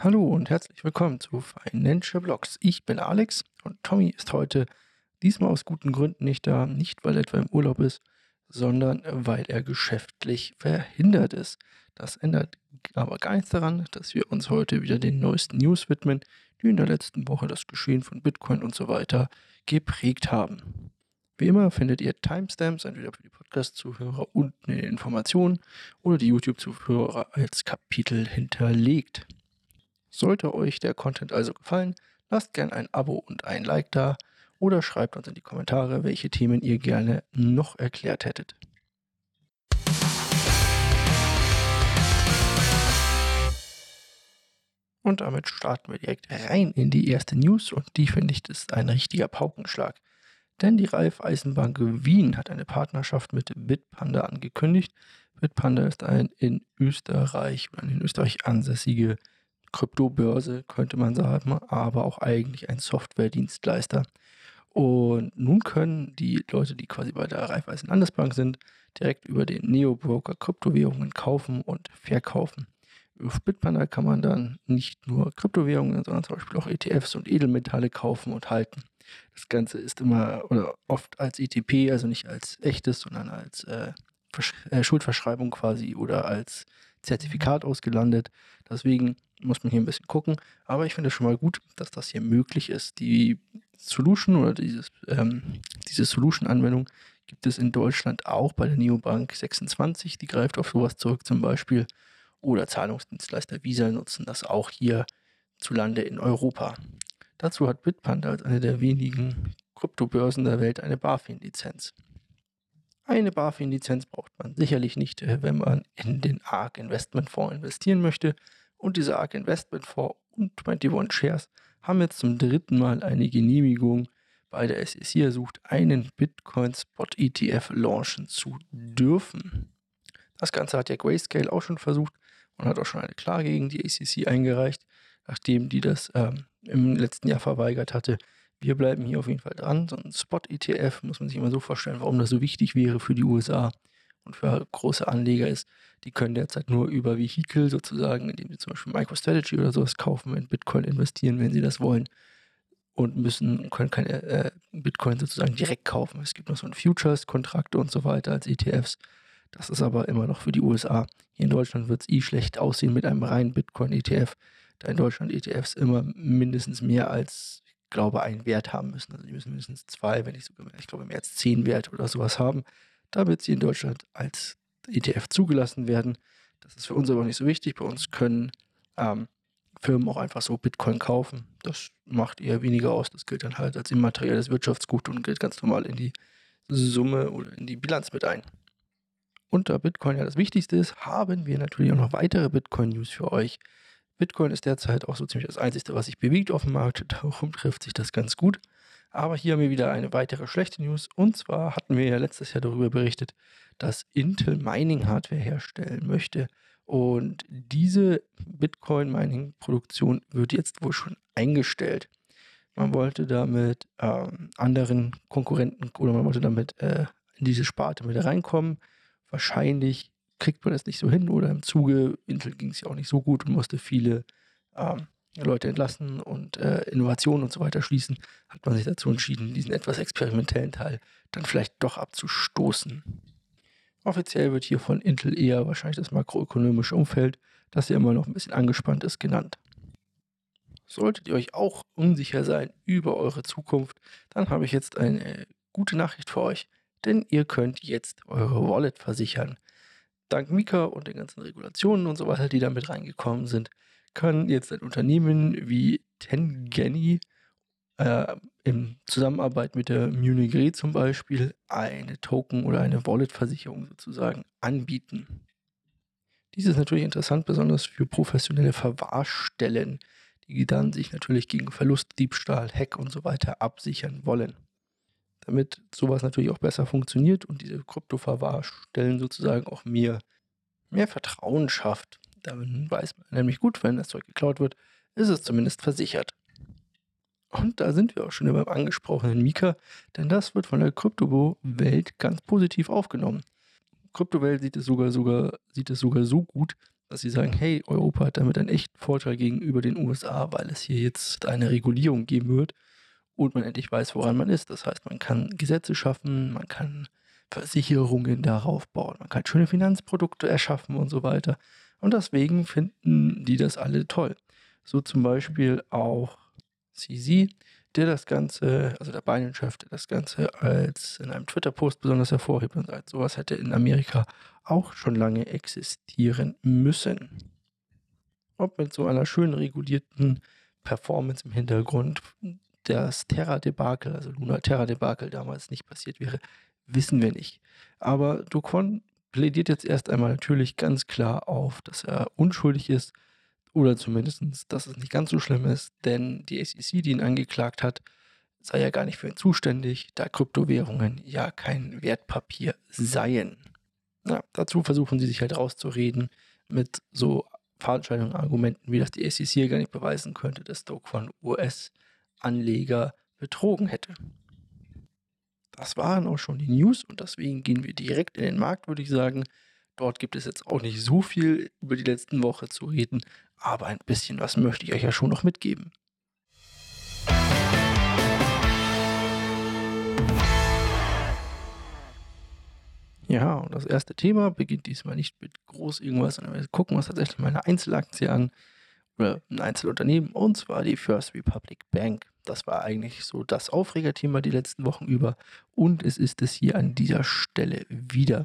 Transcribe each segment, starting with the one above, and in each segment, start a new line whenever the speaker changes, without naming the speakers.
Hallo und herzlich willkommen zu Financial Blogs. Ich bin Alex und Tommy ist heute diesmal aus guten Gründen nicht da. Nicht, weil er etwa im Urlaub ist, sondern weil er geschäftlich verhindert ist. Das ändert aber gar nichts daran, dass wir uns heute wieder den neuesten News widmen, die in der letzten Woche das Geschehen von Bitcoin und so weiter geprägt haben. Wie immer findet ihr Timestamps entweder für die Podcast-Zuhörer unten in den Informationen oder die YouTube-Zuhörer als Kapitel hinterlegt. Sollte euch der Content also gefallen, lasst gerne ein Abo und ein Like da oder schreibt uns in die Kommentare, welche Themen ihr gerne noch erklärt hättet. Und damit starten wir direkt rein in die erste News und die finde ich ist ein richtiger Paukenschlag. Denn die Raiffeisenbank Wien hat eine Partnerschaft mit Bitpanda angekündigt. Bitpanda ist ein in Österreich eine in Österreich ansässige Kryptobörse, könnte man sagen, aber auch eigentlich ein Softwaredienstleister. Und nun können die Leute, die quasi bei der Raiffeisen Landesbank sind, direkt über den Neo-Broker Kryptowährungen kaufen und verkaufen. Auf Bitpanda kann man dann nicht nur Kryptowährungen, sondern zum Beispiel auch ETFs und Edelmetalle kaufen und halten. Das Ganze ist immer oder oft als ETP, also nicht als echtes, sondern als äh, äh, Schuldverschreibung quasi oder als Zertifikat ausgelandet. Deswegen muss man hier ein bisschen gucken. Aber ich finde es schon mal gut, dass das hier möglich ist. Die Solution oder dieses, ähm, diese Solution-Anwendung gibt es in Deutschland auch bei der Neobank 26. Die greift auf sowas zurück zum Beispiel. Oder Zahlungsdienstleister Visa nutzen das auch hier zu Lande in Europa. Dazu hat Bitpanda als eine der wenigen Kryptobörsen der Welt eine BaFin-Lizenz. Eine BaFin-Lizenz braucht man sicherlich nicht, äh, wenn man in den ARK Investment Fonds investieren möchte. Und diese ARK Investment Fonds und 21 Shares haben jetzt zum dritten Mal eine Genehmigung bei der SEC ersucht, einen Bitcoin Spot ETF launchen zu dürfen. Das Ganze hat ja Grayscale auch schon versucht und hat auch schon eine Klage gegen die SEC eingereicht, nachdem die das ähm, im letzten Jahr verweigert hatte. Wir bleiben hier auf jeden Fall dran. So ein Spot-ETF muss man sich immer so vorstellen, warum das so wichtig wäre für die USA und für große Anleger ist. Die können derzeit nur über Vehikel sozusagen, indem sie zum Beispiel MicroStrategy oder sowas kaufen, in Bitcoin investieren, wenn sie das wollen. Und müssen, können keine äh, Bitcoin sozusagen direkt kaufen. Es gibt noch so ein Futures-Kontrakte und so weiter als ETFs. Das ist aber immer noch für die USA. Hier in Deutschland wird es eh schlecht aussehen mit einem reinen Bitcoin-ETF, da in Deutschland ETFs immer mindestens mehr als glaube, einen Wert haben müssen. Also die müssen mindestens zwei, wenn nicht sogar, ich glaube, mehr als zehn Werte oder sowas haben, damit sie in Deutschland als ETF zugelassen werden. Das ist für uns aber nicht so wichtig. Bei uns können ähm, Firmen auch einfach so Bitcoin kaufen. Das macht eher weniger aus. Das gilt dann halt als immaterielles Wirtschaftsgut und gilt ganz normal in die Summe oder in die Bilanz mit ein. Und da Bitcoin ja das Wichtigste ist, haben wir natürlich auch noch weitere Bitcoin-News für euch. Bitcoin ist derzeit auch so ziemlich das Einzige, was sich bewegt auf dem Markt. Darum trifft sich das ganz gut. Aber hier haben wir wieder eine weitere schlechte News. Und zwar hatten wir ja letztes Jahr darüber berichtet, dass Intel Mining Hardware herstellen möchte. Und diese Bitcoin-Mining-Produktion wird jetzt wohl schon eingestellt. Man wollte damit ähm, anderen Konkurrenten oder man wollte damit äh, in diese Sparte mit reinkommen. Wahrscheinlich kriegt man es nicht so hin oder im Zuge, Intel ging es ja auch nicht so gut und musste viele ähm, Leute entlassen und äh, Innovationen und so weiter schließen, hat man sich dazu entschieden, diesen etwas experimentellen Teil dann vielleicht doch abzustoßen. Offiziell wird hier von Intel eher wahrscheinlich das makroökonomische Umfeld, das ja immer noch ein bisschen angespannt ist, genannt. Solltet ihr euch auch unsicher sein über eure Zukunft, dann habe ich jetzt eine gute Nachricht für euch, denn ihr könnt jetzt eure Wallet versichern dank Mika und den ganzen Regulationen und so weiter, die da mit reingekommen sind, kann jetzt ein Unternehmen wie Tengeni äh, in Zusammenarbeit mit der Munich Re zum Beispiel eine Token- oder eine Wallet-Versicherung sozusagen anbieten. Dies ist natürlich interessant, besonders für professionelle Verwahrstellen, die dann sich natürlich gegen Verlust, Diebstahl, Hack und so weiter absichern wollen damit sowas natürlich auch besser funktioniert und diese Kryptoverwahrstellen sozusagen auch mehr, mehr Vertrauen schafft. Damit weiß man nämlich gut, wenn das Zeug geklaut wird, ist es zumindest versichert. Und da sind wir auch schon beim angesprochenen Mika, denn das wird von der Kryptowelt ganz positiv aufgenommen. Kryptowelt sieht es sogar, sogar, sieht es sogar so gut, dass sie sagen, hey, Europa hat damit einen echten Vorteil gegenüber den USA, weil es hier jetzt eine Regulierung geben wird und man endlich weiß, woran man ist. Das heißt, man kann Gesetze schaffen, man kann Versicherungen darauf bauen, man kann schöne Finanzprodukte erschaffen und so weiter. Und deswegen finden die das alle toll. So zum Beispiel auch CZ, der das Ganze, also der Binance-Chef, der das Ganze als in einem Twitter-Post besonders hervorhebt und sagt, sowas hätte in Amerika auch schon lange existieren müssen. Ob mit so einer schön regulierten Performance im Hintergrund das Terra-Debakel, also Luna Terra-Debakel damals nicht passiert wäre, wissen wir nicht. Aber Duquan plädiert jetzt erst einmal natürlich ganz klar auf, dass er unschuldig ist oder zumindest, dass es nicht ganz so schlimm ist, denn die SEC, die ihn angeklagt hat, sei ja gar nicht für ihn zuständig, da Kryptowährungen ja kein Wertpapier seien. Ja, dazu versuchen sie sich halt rauszureden mit so Veranstaltungen, Argumenten, wie das die SEC gar nicht beweisen könnte, dass Stoke von US-Anleger betrogen hätte. Das waren auch schon die News und deswegen gehen wir direkt in den Markt, würde ich sagen. Dort gibt es jetzt auch nicht so viel über die letzten Woche zu reden, aber ein bisschen was möchte ich euch ja schon noch mitgeben. Ja, und das erste Thema beginnt diesmal nicht mit groß irgendwas, sondern wir gucken uns tatsächlich mal eine Einzelaktie an oder ein Einzelunternehmen und zwar die First Republic Bank. Das war eigentlich so das Aufregerthema die letzten Wochen über und es ist es hier an dieser Stelle wieder.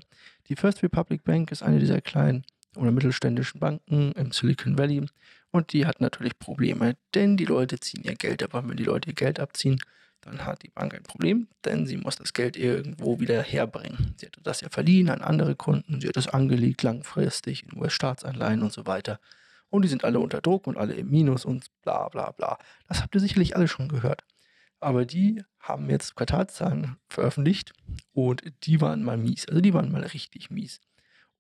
Die First Republic Bank ist eine dieser kleinen oder mittelständischen Banken im Silicon Valley und die hat natürlich Probleme, denn die Leute ziehen ihr Geld ab. Und wenn die Leute ihr Geld abziehen, dann hat die Bank ein Problem, denn sie muss das Geld irgendwo wieder herbringen. Sie hat das ja verliehen an andere Kunden, sie hat es angelegt langfristig in US-Staatsanleihen und so weiter. Und die sind alle unter Druck und alle im Minus und bla bla bla. Das habt ihr sicherlich alle schon gehört. Aber die haben jetzt Quartalszahlen veröffentlicht und die waren mal mies. Also die waren mal richtig mies.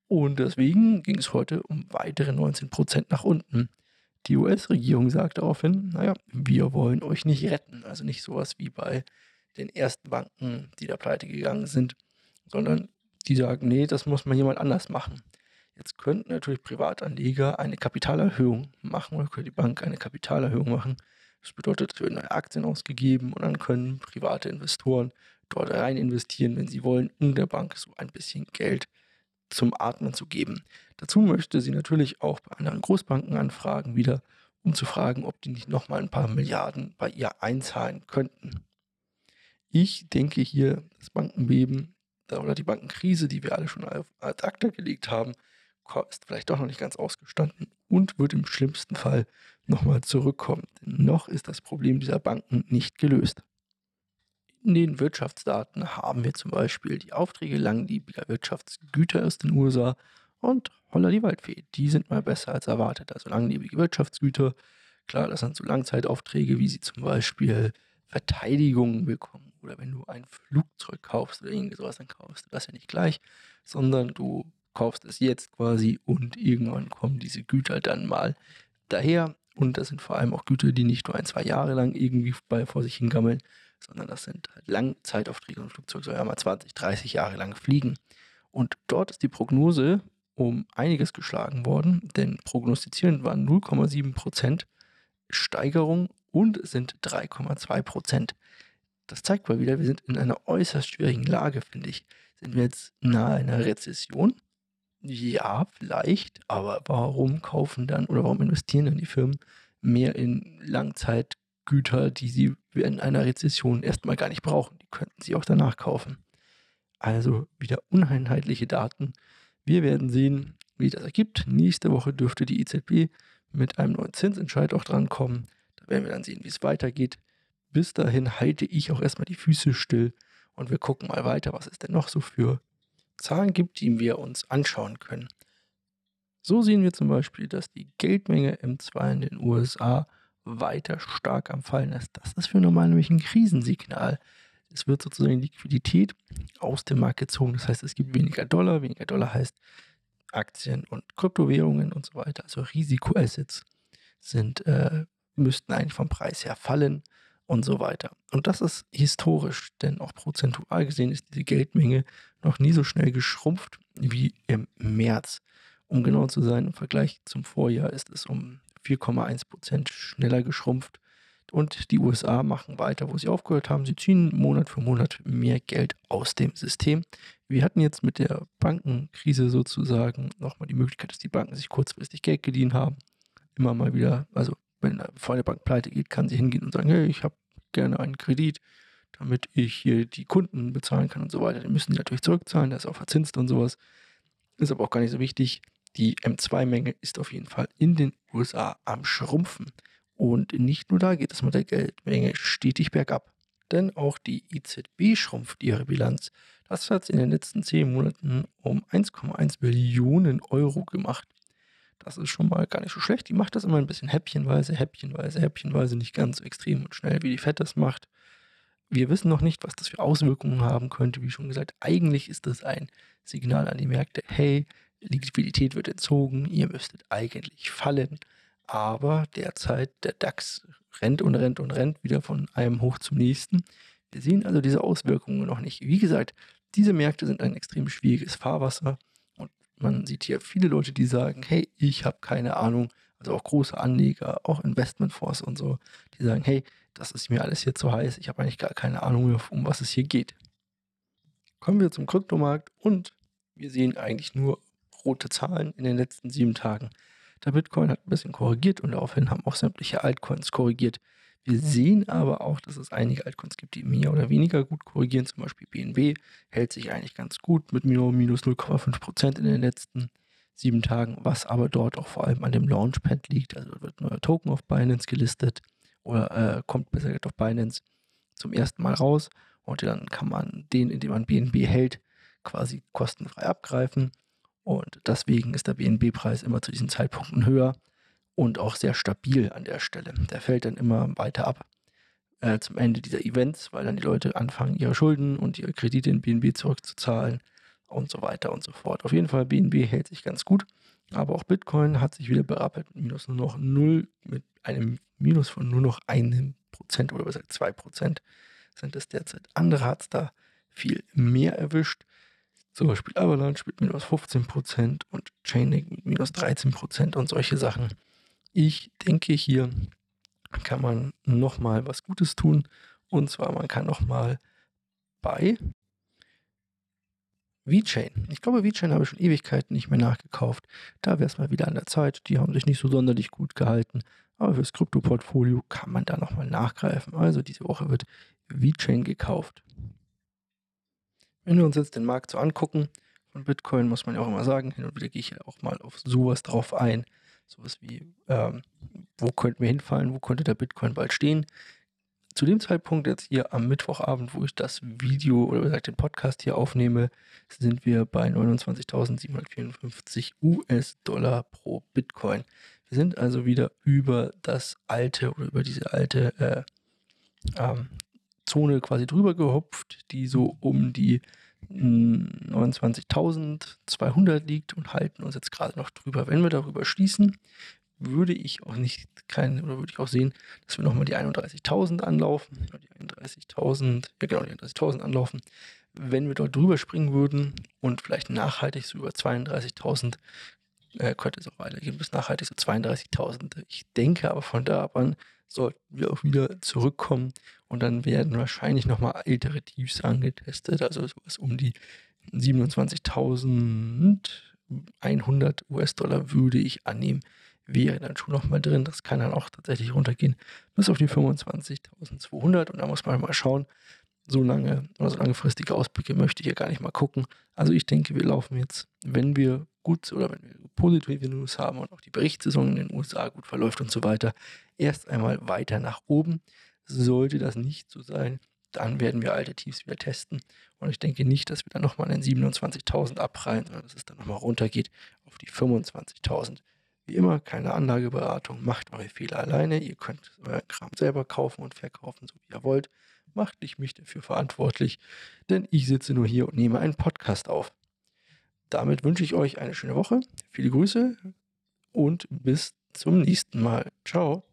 Und deswegen ging es heute um weitere 19% nach unten. Die US-Regierung sagt daraufhin, naja, wir wollen euch nicht retten. Also nicht sowas wie bei den ersten Banken, die da pleite gegangen sind, sondern die sagen, nee, das muss mal jemand anders machen. Jetzt könnten natürlich Privatanleger eine Kapitalerhöhung machen oder könnte die Bank eine Kapitalerhöhung machen. Das bedeutet, es werden neue Aktien ausgegeben und dann können private Investoren dort rein investieren, wenn sie wollen, um der Bank so ein bisschen Geld zum Atmen zu geben. Dazu möchte sie natürlich auch bei anderen Großbanken anfragen, wieder, um zu fragen, ob die nicht nochmal ein paar Milliarden bei ihr einzahlen könnten. Ich denke hier, das Bankenbeben oder die Bankenkrise, die wir alle schon als Akta gelegt haben, ist vielleicht doch noch nicht ganz ausgestanden und wird im schlimmsten Fall nochmal zurückkommen. Denn noch ist das Problem dieser Banken nicht gelöst. In den Wirtschaftsdaten haben wir zum Beispiel die Aufträge langlebiger Wirtschaftsgüter aus den USA und holla die Waldfee. Die sind mal besser als erwartet. Also langlebige Wirtschaftsgüter, klar, das sind so Langzeitaufträge, wie sie zum Beispiel Verteidigungen bekommen. Oder wenn du ein Flugzeug kaufst oder irgendwie sowas, dann kaufst du das ja nicht gleich, sondern du kaufst es jetzt quasi und irgendwann kommen diese Güter dann mal daher. Und das sind vor allem auch Güter, die nicht nur ein, zwei Jahre lang irgendwie bei vor sich hingammeln, sondern das sind halt Langzeitaufträge. Ein Flugzeug soll ja mal 20, 30 Jahre lang fliegen. Und dort ist die Prognose um einiges geschlagen worden, denn prognostizierend waren 0,7 Prozent Steigerung und sind 3,2 Prozent. Das zeigt mal wieder, wir sind in einer äußerst schwierigen Lage, finde ich. Sind wir jetzt nahe einer Rezession? Ja, vielleicht, aber warum kaufen dann oder warum investieren dann die Firmen mehr in Langzeitgüter, die sie in einer Rezession erstmal gar nicht brauchen? Die könnten sie auch danach kaufen. Also wieder uneinheitliche Daten. Wir werden sehen, wie das ergibt. Nächste Woche dürfte die EZB mit einem neuen Zinsentscheid auch drankommen. Da werden wir dann sehen, wie es weitergeht. Bis dahin halte ich auch erstmal die Füße still und wir gucken mal weiter, was es denn noch so für Zahlen gibt, die wir uns anschauen können. So sehen wir zum Beispiel, dass die Geldmenge M2 in den USA weiter stark am Fallen ist. Das ist für normal nämlich ein Krisensignal. Es wird sozusagen Liquidität aus dem Markt gezogen. Das heißt, es gibt weniger Dollar. Weniger Dollar heißt Aktien und Kryptowährungen und so weiter. Also Risikoassets sind, äh, müssten eigentlich vom Preis her fallen und so weiter. Und das ist historisch, denn auch prozentual gesehen ist diese Geldmenge noch nie so schnell geschrumpft wie im März. Um genau zu sein, im Vergleich zum Vorjahr ist es um 4,1 Prozent schneller geschrumpft. Und die USA machen weiter, wo sie aufgehört haben. Sie ziehen Monat für Monat mehr Geld aus dem System. Wir hatten jetzt mit der Bankenkrise sozusagen nochmal die Möglichkeit, dass die Banken sich kurzfristig Geld geliehen haben. Immer mal wieder, also wenn vor der Bank pleite geht, kann sie hingehen und sagen, hey, ich habe gerne einen Kredit, damit ich hier die Kunden bezahlen kann und so weiter. Dann müssen die natürlich zurückzahlen, der ist auch verzinst und sowas. Ist aber auch gar nicht so wichtig. Die M2-Menge ist auf jeden Fall in den USA am Schrumpfen. Und nicht nur da geht es mit der Geldmenge stetig bergab. Denn auch die EZB schrumpft ihre Bilanz. Das hat sie in den letzten zehn Monaten um 1,1 Billionen Euro gemacht. Das ist schon mal gar nicht so schlecht. Die macht das immer ein bisschen häppchenweise, häppchenweise, häppchenweise, nicht ganz so extrem und schnell, wie die FED das macht. Wir wissen noch nicht, was das für Auswirkungen haben könnte. Wie schon gesagt, eigentlich ist das ein Signal an die Märkte, hey, Liquidität wird entzogen, ihr müsstet eigentlich fallen. Aber derzeit der DAX rennt und rennt und rennt wieder von einem hoch zum nächsten. Wir sehen also diese Auswirkungen noch nicht. Wie gesagt, diese Märkte sind ein extrem schwieriges Fahrwasser man sieht hier viele Leute, die sagen, hey, ich habe keine Ahnung, also auch große Anleger, auch Investmentfonds und so, die sagen, hey, das ist mir alles hier zu heiß, ich habe eigentlich gar keine Ahnung um was es hier geht. Kommen wir zum Kryptomarkt und wir sehen eigentlich nur rote Zahlen in den letzten sieben Tagen. Der Bitcoin hat ein bisschen korrigiert und daraufhin haben auch sämtliche Altcoins korrigiert. Wir sehen aber auch, dass es einige Altcoins gibt, die mehr oder weniger gut korrigieren. Zum Beispiel BNB hält sich eigentlich ganz gut mit minus 0,5% in den letzten sieben Tagen, was aber dort auch vor allem an dem Launchpad liegt. Also wird neuer Token auf Binance gelistet oder äh, kommt besser gesagt auf Binance zum ersten Mal raus und dann kann man den, indem man BNB hält, quasi kostenfrei abgreifen. Und deswegen ist der BNB-Preis immer zu diesen Zeitpunkten höher und auch sehr stabil an der Stelle. Der fällt dann immer weiter ab äh, zum Ende dieser Events, weil dann die Leute anfangen, ihre Schulden und ihre Kredite in BNB zurückzuzahlen und so weiter und so fort. Auf jeden Fall, BNB hält sich ganz gut, aber auch Bitcoin hat sich wieder berappelt mit minus nur noch null, mit einem Minus von nur noch einem Prozent oder besser zwei Prozent sind es derzeit. Andere hat es da viel mehr erwischt. Zum Beispiel Avalanche mit minus 15% und Chainlink mit minus 13% und solche Sachen. Ich denke, hier kann man nochmal was Gutes tun. Und zwar, man kann nochmal bei VeChain. Ich glaube, VeChain habe ich schon Ewigkeiten nicht mehr nachgekauft. Da wäre es mal wieder an der Zeit. Die haben sich nicht so sonderlich gut gehalten. Aber fürs Krypto-Portfolio kann man da nochmal nachgreifen. Also diese Woche wird VeChain gekauft. Wenn wir uns jetzt den Markt so angucken, von Bitcoin muss man ja auch immer sagen, hin und wieder gehe ich ja auch mal auf sowas drauf ein. Sowas wie, ähm, wo könnten wir hinfallen, wo könnte der Bitcoin bald stehen. Zu dem Zeitpunkt jetzt hier am Mittwochabend, wo ich das Video oder gesagt den Podcast hier aufnehme, sind wir bei 29.754 US-Dollar pro Bitcoin. Wir sind also wieder über das alte oder über diese alte äh, ähm, Zone quasi drüber gehopft, die so um die 29.200 hm, liegt und halten uns jetzt gerade noch drüber. Wenn wir darüber schließen, würde ich auch nicht kein, oder würde ich auch sehen, dass wir nochmal die 31.000 anlaufen, die 31.000, ja genau, die 31.000 anlaufen. Wenn wir dort drüber springen würden und vielleicht nachhaltig so über 32.000, äh, könnte es auch weitergehen bis nachhaltig so 32.000. Ich denke aber von da an sollten wir auch wieder zurückkommen und dann werden wahrscheinlich nochmal ältere Tiefs angetestet, also sowas um die 27.100 US-Dollar würde ich annehmen, wäre dann schon nochmal drin. Das kann dann auch tatsächlich runtergehen bis auf die 25.200 und da muss man mal schauen. So lange oder so langfristige Ausblicke möchte ich ja gar nicht mal gucken. Also ich denke, wir laufen jetzt, wenn wir gut oder wenn wir positive News haben und auch die Berichtssaison in den USA gut verläuft und so weiter, erst einmal weiter nach oben. Sollte das nicht so sein, dann werden wir alte Tiefs wieder testen. Und ich denke nicht, dass wir dann nochmal in 27.000 abprallen, sondern dass es dann nochmal runtergeht auf die 25.000. Wie immer, keine Anlageberatung, macht eure Fehler alleine. Ihr könnt euren Kram selber kaufen und verkaufen, so wie ihr wollt. Macht nicht mich dafür verantwortlich, denn ich sitze nur hier und nehme einen Podcast auf. Damit wünsche ich euch eine schöne Woche, viele Grüße und bis zum nächsten Mal. Ciao.